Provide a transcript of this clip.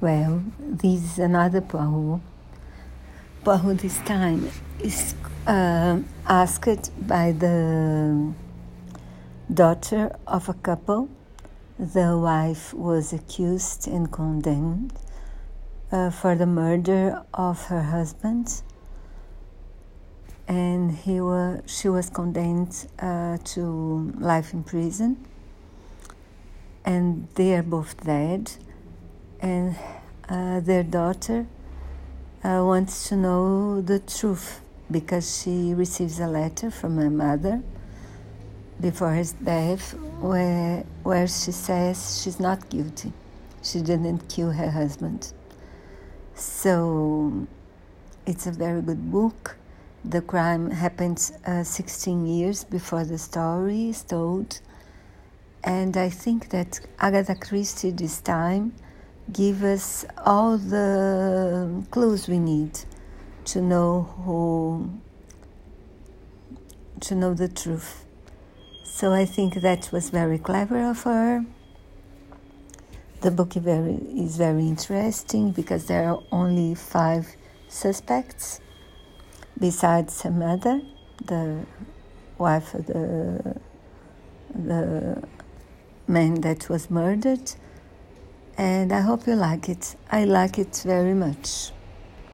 Well, this is another Poirot. Poirot this time is uh, asked by the daughter of a couple. The wife was accused and condemned uh, for the murder of her husband, and he was, she was condemned uh, to life in prison. And they are both dead, and uh, their daughter uh, wants to know the truth because she receives a letter from her mother before his death where, where she says she's not guilty. She didn't kill her husband. So it's a very good book. The crime happened uh, 16 years before the story is told. And I think that Agatha Christie this time give us all the clues we need to know who to know the truth. So I think that was very clever of her. The book is very, is very interesting because there are only five suspects besides her mother, the wife of the, the man that was murdered and I hope you like it. I like it very much.